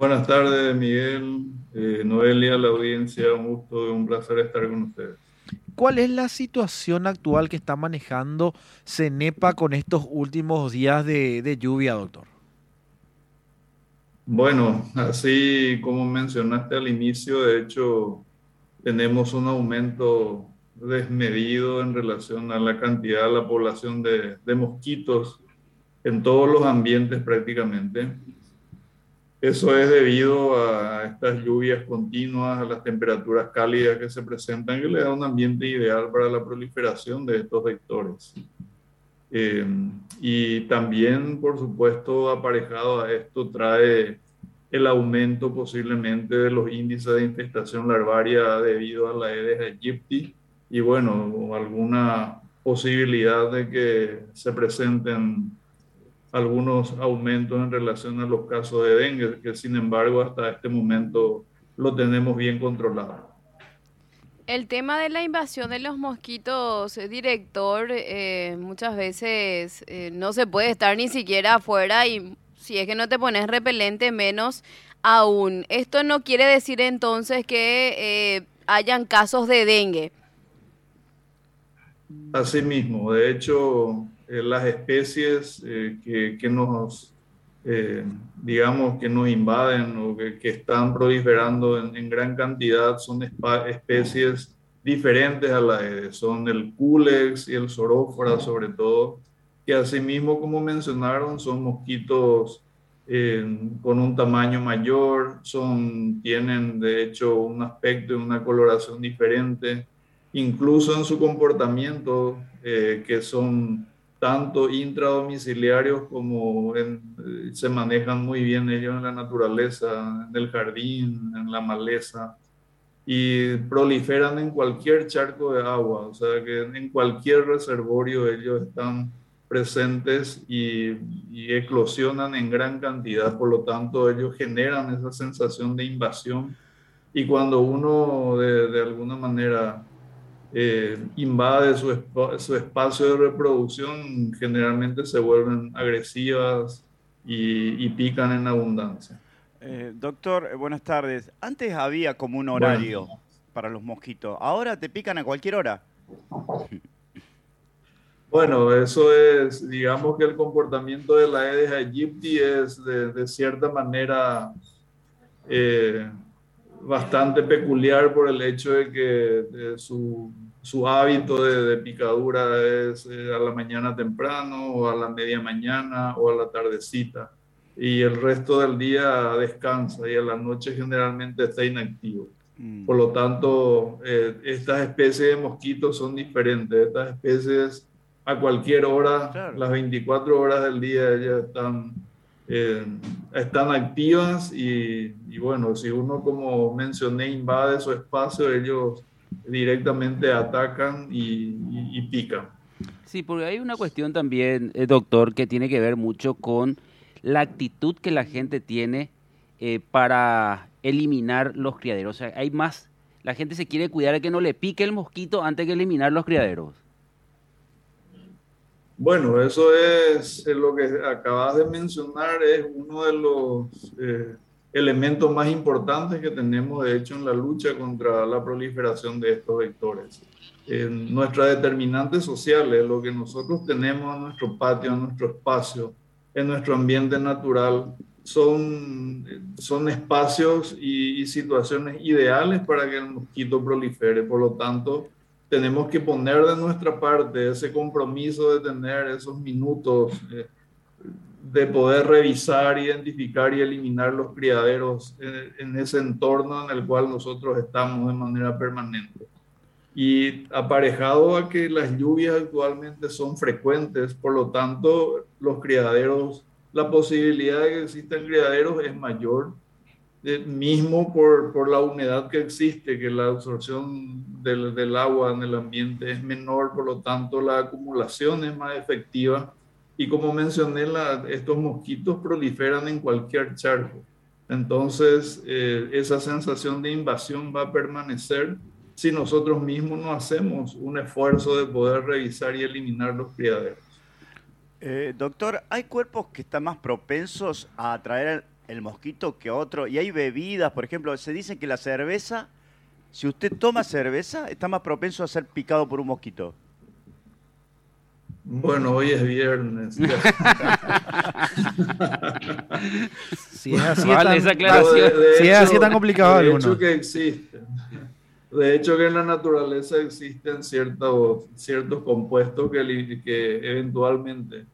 Buenas tardes, Miguel, eh, Noelia, la audiencia, un gusto, un placer estar con ustedes. ¿Cuál es la situación actual que está manejando CENEPA con estos últimos días de, lluvia, doctor? Bueno, así como mencionaste al inicio, de hecho, tenemos un aumento desmedido en relación a la cantidad de la población de, de mosquitos en todos los ambientes prácticamente. Eso es debido a estas lluvias continuas, a las temperaturas cálidas que se presentan, que le da un ambiente ideal para la proliferación de estos vectores. Eh, y también, por supuesto, aparejado a esto trae el aumento posiblemente de los índices de infestación larvaria debido a la Aedes aegypti y bueno, alguna posibilidad de que se presenten algunos aumentos en relación a los casos de dengue, que sin embargo hasta este momento lo tenemos bien controlado. El tema de la invasión de los mosquitos, eh, director, eh, muchas veces eh, no se puede estar ni siquiera afuera y si es que no te pones repelente, menos aún. Esto no quiere decir entonces que hayan casos de dengue. Así mismo, de hecho, eh, las especies eh, que, que, nos, eh, digamos, que nos invaden o que, que están proliferando en, en, gran cantidad son especies diferentes a la de, son el culex y el sorófora sobre todo, que asimismo, como mencionaron, son mosquitos con un tamaño mayor, son, tienen de hecho un aspecto y una coloración diferente, incluso en su comportamiento, que son tanto intradomiciliarios como eh, se manejan muy bien ellos en la naturaleza, en el jardín, en la maleza, y proliferan en cualquier charco de agua, o sea que en cualquier reservorio ellos están presentes y, eclosionan en gran cantidad, por lo tanto ellos generan esa sensación de invasión y cuando uno de, de alguna manera eh, invade su, su, espacio de reproducción, generalmente se vuelven agresivas y, pican en abundancia. Eh, doctor, eh, buenas tardes. Antes había como un horario para los mosquitos. ¿Ahora te pican a cualquier hora? Bueno, eso es, digamos que el comportamiento de la Aedes aegypti es de, cierta manera bastante peculiar por el hecho de que su, su, hábito de, picadura es eh, a la mañana temprano o a la media mañana o a la tardecita y el resto del día descansa y a la noche generalmente está inactivo. Mm. Por lo tanto, eh, estas especies de mosquitos son diferentes. Estas especies a cualquier hora, las 24 horas del día, ellas están eh, están activas y, bueno, si uno, como mencioné, invade su espacio, ellos directamente atacan y, pican. Sí, porque hay una cuestión también, eh, doctor, que tiene que ver mucho con la actitud que la gente tiene eh, para eliminar los criaderos. O sea, hay más, la gente se quiere cuidar de que no le pique el mosquito antes que eliminar los criaderos. Bueno, eso es lo que acabas de mencionar, es uno de los eh, elementos más importantes que tenemos, de hecho, en la lucha contra la proliferación de estos vectores. En nuestra determinante social es lo que nosotros tenemos en nuestro patio, en nuestro espacio, en nuestro ambiente natural, son, son espacios y situaciones ideales para que el mosquito prolifere. Por lo tanto, tenemos que poner de nuestra parte ese compromiso de tener esos minutos eh, de poder revisar, identificar y eliminar los criaderos en, ese entorno en el cual nosotros estamos de manera permanente. Y aparejado a que las lluvias actualmente son frecuentes, por lo tanto, los criaderos, la posibilidad de que existan criaderos es mayor mismo por, por, la humedad que existe, que la absorción del, agua en el ambiente es menor, por lo tanto la acumulación es más efectiva. Y como mencioné, la, estos mosquitos proliferan en cualquier charco. Entonces, eh, esa sensación de invasión va a permanecer si nosotros mismos no hacemos un esfuerzo de poder revisar y eliminar los criaderos. Eh, doctor, ¿hay cuerpos que están más propensos a atraer el mosquito que otro. Y hay bebidas, por ejemplo, se dice que la cerveza, si usted toma cerveza, está más propenso a ser picado por un mosquito. Bueno, hoy es viernes. Si es así, Vale, tan, esa aclaración. Si es así, tan complicado De alguno. hecho que existen. De hecho que en la naturaleza existen ciertos, ciertos compuestos que eventualmente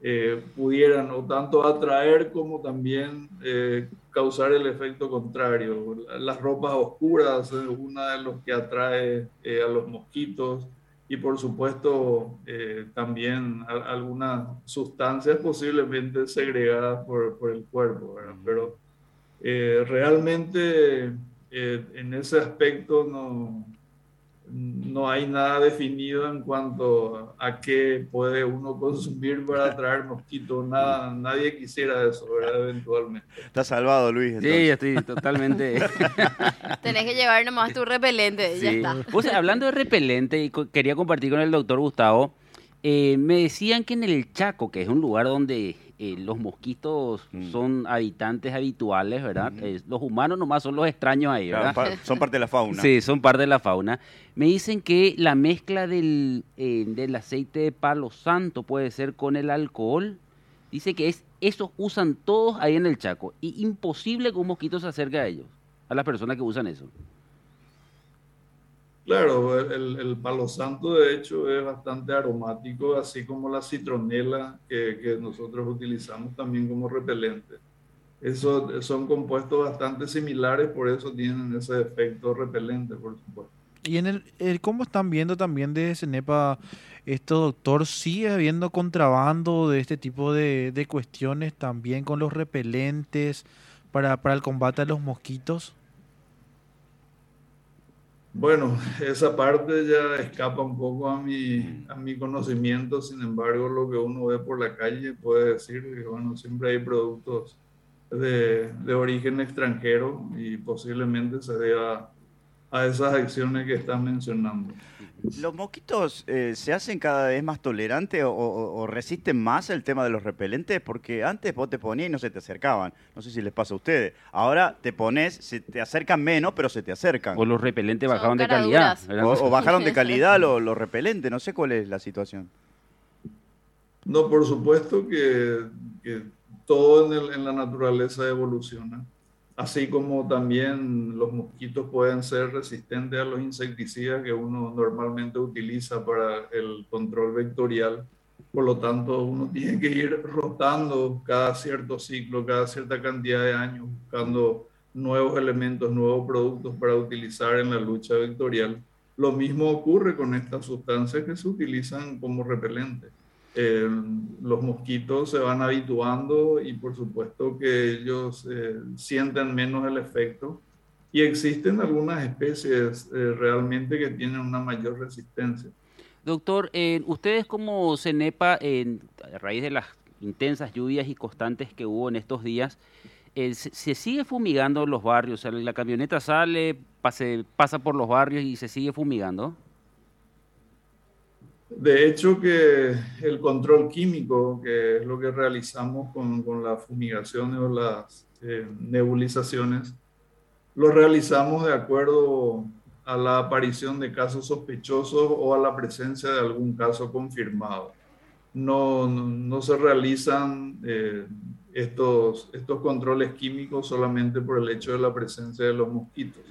eh, pudieran o tanto atraer como también eh, causar el efecto contrario. Las ropas oscuras es una de los que atrae eh, a los mosquitos y por supuesto eh, también a- algunas sustancias posiblemente segregadas por, por el cuerpo, ¿verdad? Pero eh, realmente eh, en ese aspecto no, no hay nada definido en cuanto a qué puede uno consumir para atraer mosquitos. Nada, nadie quisiera eso, ¿verdad? Eventualmente. Está salvado, Luis. Sí, estoy totalmente. Tenés que llevar nomás tu repelente, ya está. Vos, hablando de repelente, y co- quería compartir con el doctor Gustavo, eh, me decían que en el Chaco, que es un lugar donde eh, los mosquitos Mm. son habitantes habituales, ¿verdad? Eh, los humanos nomás son los extraños ahí, ¿verdad? son parte de la fauna. Sí, son parte de la fauna. Me dicen que la mezcla del, eh, del aceite de palo santo puede ser con el alcohol. Dice que es esos usan todos ahí en el Chaco. Y imposible que un mosquito se acerque a ellos, a las personas que usan eso. Claro, el, palo santo de hecho es bastante aromático, así como la citronela que, nosotros utilizamos también como repelente. Esos son compuestos bastante similares, por eso tienen ese efecto repelente, por supuesto. Y en el, el- cómo están viendo también de Cenepa esto, doctor, sigue habiendo contrabando de este tipo de, cuestiones también con los repelentes para el combate a los mosquitos. Bueno, esa parte ya escapa un poco a mi, a mi conocimiento, sin embargo, lo que uno ve por la calle puede decir que, bueno, siempre hay productos de, de origen extranjero y posiblemente se deba a esas acciones que estás mencionando. ¿Los mosquitos eh, se hacen cada vez más tolerantes o, o- o resisten más el tema de los repelentes? Porque antes vos te ponías y no se te acercaban. No sé si les pasa a ustedes. Ahora te pones, se te acercan menos, pero se te acercan. O los repelentes Son bajaron de calidad. O, o bajaron de calidad los, los repelentes. No sé cuál es la situación. No, por supuesto que, que todo en, el- en la naturaleza evoluciona, así como también los mosquitos pueden ser resistentes a los insecticidas que uno normalmente utiliza para el control vectorial. Por lo tanto, uno tiene que ir rotando cada cierto ciclo, cada cierta cantidad de años, buscando nuevos elementos, nuevos productos para utilizar en la lucha vectorial. Lo mismo ocurre con estas sustancias que se utilizan como repelentes eh, los mosquitos se van habituando y por supuesto que ellos eh, sienten menos el efecto y existen algunas especies eh, realmente que tienen una mayor resistencia. Doctor, ustedes como CENEPA, en- a raíz de las intensas lluvias y constantes que hubo en estos días, se, se sigue fumigando los barrios? O sea, la camioneta sale, pase- pasa por los barrios y se sigue fumigando. De hecho que el control químico, que es lo que realizamos con, con las fumigaciones o las eh, nebulizaciones, lo realizamos de acuerdo a la aparición de casos sospechosos o a la presencia de algún caso confirmado. No, no, se realizan eh, estos, estos controles químicos solamente por el hecho de la presencia de los mosquitos.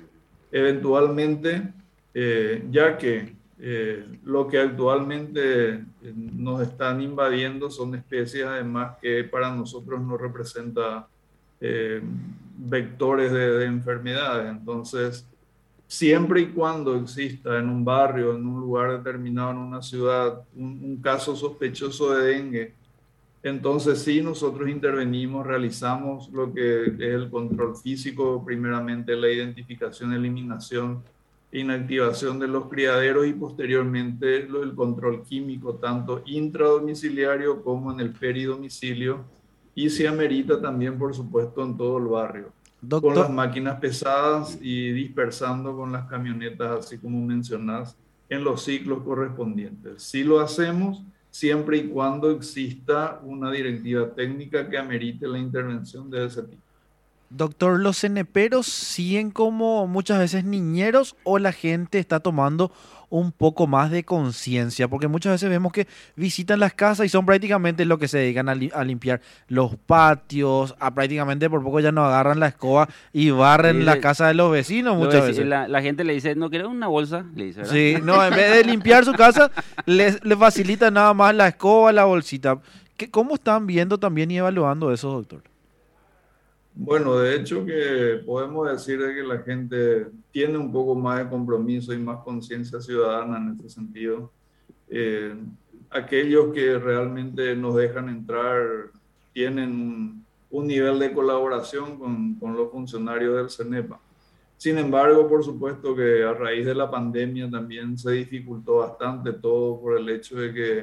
Eventualmente, eh, ya que eh, lo que actualmente eh, nos están invadiendo son especies además que para nosotros no representa eh, vectores de, de enfermedades. Entonces, siempre y cuando exista en un barrio, en un lugar determinado, en una ciudad, un, un caso sospechoso de dengue, entonces sí, nosotros intervenimos, realizamos lo que es el control físico, primeramente la identificación, eliminación, inactivación de los criaderos y posteriormente el control químico, tanto intradomiciliario como en el peridomicilio y se amerita también, por supuesto, en todo el barrio con las máquinas pesadas y dispersando con las camionetas, así como mencionás, en los ciclos correspondientes. Si lo hacemos siempre y cuando exista una directiva técnica que amerite la intervención de ese tipo. Doctor, ¿los ceneperos siguen como muchas veces niñeros o la gente está tomando un poco más de conciencia? Porque muchas veces vemos que visitan las casas y son prácticamente lo que se dedican a, limpiar los patios, a prácticamente por poco ya no agarran la escoba y barren la casa de los vecinos muchas veces. La, gente le dice, ¿no quieres una bolsa? Le dice, Sí, no, en vez de limpiar su casa, les, facilita nada más la escoba, la bolsita. ¿Qué, ¿Cómo están viendo también y evaluando eso, doctor? Bueno, de hecho que podemos decir que la gente tiene un poco más de compromiso y más conciencia ciudadana en este sentido. Eh, aquellos que realmente nos dejan entrar tienen un, nivel de colaboración con, los funcionarios del CENEPA. Sin embargo, por supuesto que a raíz de la pandemia también se dificultó bastante todo por el hecho de que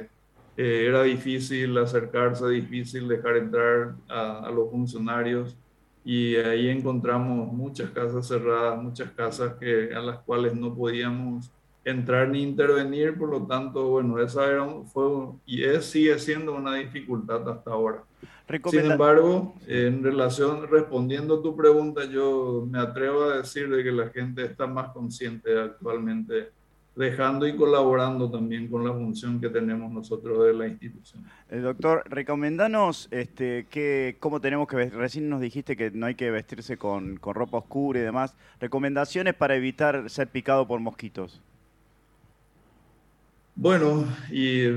eh, era difícil acercarse, difícil dejar entrar a los funcionarios y ahí encontramos muchas casas cerradas, muchas casas que, a las cuales no podíamos entrar ni intervenir, por lo tanto, bueno, esa era, fue y es, sigue siendo una dificultad hasta ahora. Sin embargo, en relación, respondiendo a tu pregunta, yo me atrevo a decir de que la gente está más consciente actualmente dejando y colaborando también con la función que tenemos nosotros de la institución. Eh, doctor, recomendanos este, que, cómo tenemos que vestir. Recién nos dijiste que no hay que vestirse con, con, ropa oscura y demás. Recomendaciones para evitar ser picado por mosquitos. Bueno, y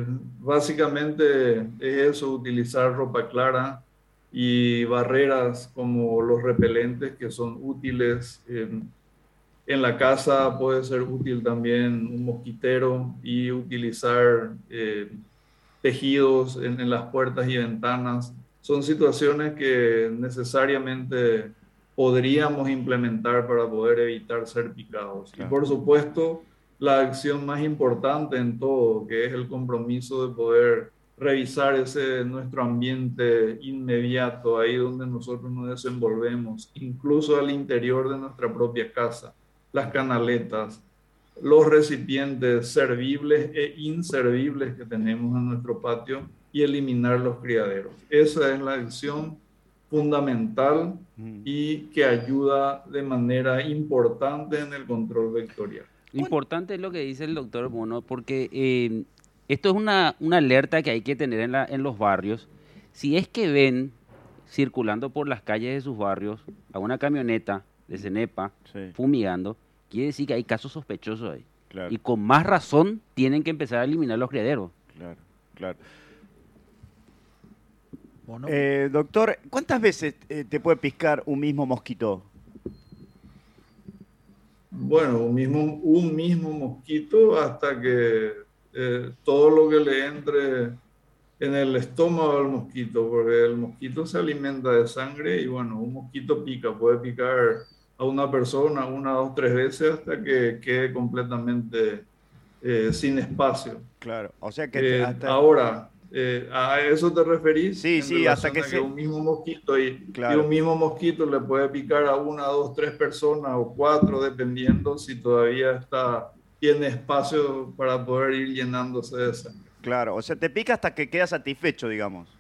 básicamente es eso, utilizar ropa clara y barreras como los repelentes que son útiles. En la casa puede ser útil también un mosquitero y utilizar eh, tejidos en, las puertas y ventanas. Son situaciones que necesariamente podríamos implementar para poder evitar ser picados. Y por supuesto, la acción más importante en todo, que es el compromiso de poder revisar ese nuestro ambiente inmediato, ahí donde nosotros nos desenvolvemos, incluso al interior de nuestra propia casa las canaletas, los recipientes servibles e inservibles que tenemos en nuestro patio y eliminar los criaderos. Esa es la acción fundamental mm. y que ayuda de manera importante en el control vectorial. Importante es lo que dice el doctor Bono, porque eh, esto es una, una, alerta que hay que tener en, la, en los barrios. Si es que ven circulando por las calles de sus barrios a una camioneta de Cenepa fumigando, quiere decir que hay casos sospechosos ahí. Y con más razón tienen que empezar a eliminar los criaderos. Claro, claro. Eh, doctor, ¿cuántas veces eh, te puede piscar un mismo mosquito? Bueno, un mismo, un mismo mosquito hasta que eh, todo lo que le entre en el estómago del mosquito, porque el mosquito se alimenta de sangre y bueno, un mosquito pica, puede picar a una persona una, dos, tres veces hasta que quede completamente eh, sin espacio. Claro, o sea que... Eh, ahora, eh, ¿a eso te referís? Sí, sí, hasta que, un mismo mosquito y, un mismo mosquito le puede picar a una, dos, tres personas o cuatro, dependiendo si todavía está tiene espacio para poder ir llenándose de sangre. Claro, o sea, te pica hasta que queda satisfecho, digamos.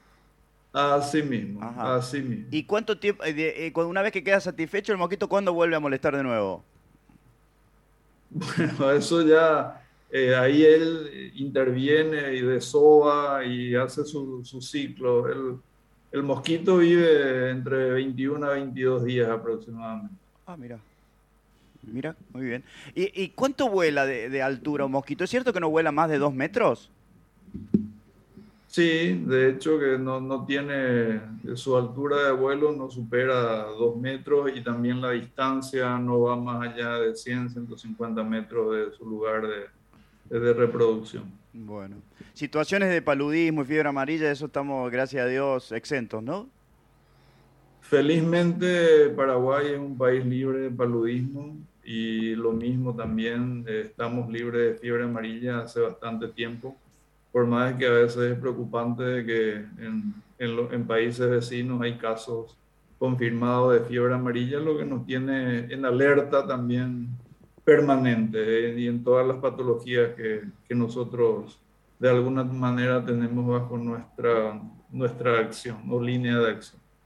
Así mismo, así mismo. ¿Y cuánto tiempo, eh, eh, una vez que queda satisfecho el mosquito, cuándo vuelve a molestar de nuevo? Bueno, eso ya, eh, ahí él interviene y desova y hace su, ciclo. El, el, mosquito vive entre 21 a 22 días aproximadamente. Ah, mira. Mira, muy bien. ¿Y, cuánto vuela de, de altura un mosquito? ¿Es cierto que no vuela más de dos metros? Sí, de hecho que no, no, tiene, su altura de vuelo no supera dos metros y también la distancia no va más allá de 100, 150 metros de su lugar de, de reproducción. Bueno, situaciones de paludismo y fiebre amarilla, eso estamos, gracias a Dios, exentos, ¿no? Felizmente Paraguay es un país libre de paludismo y lo mismo también, eh, estamos libres de fiebre amarilla hace bastante tiempo por más que a veces es preocupante que en, países vecinos hay casos confirmados de fiebre amarilla, lo que nos tiene en alerta también permanente eh, y en todas las patologías que, que, nosotros de alguna manera tenemos bajo nuestra, nuestra acción o línea de acción.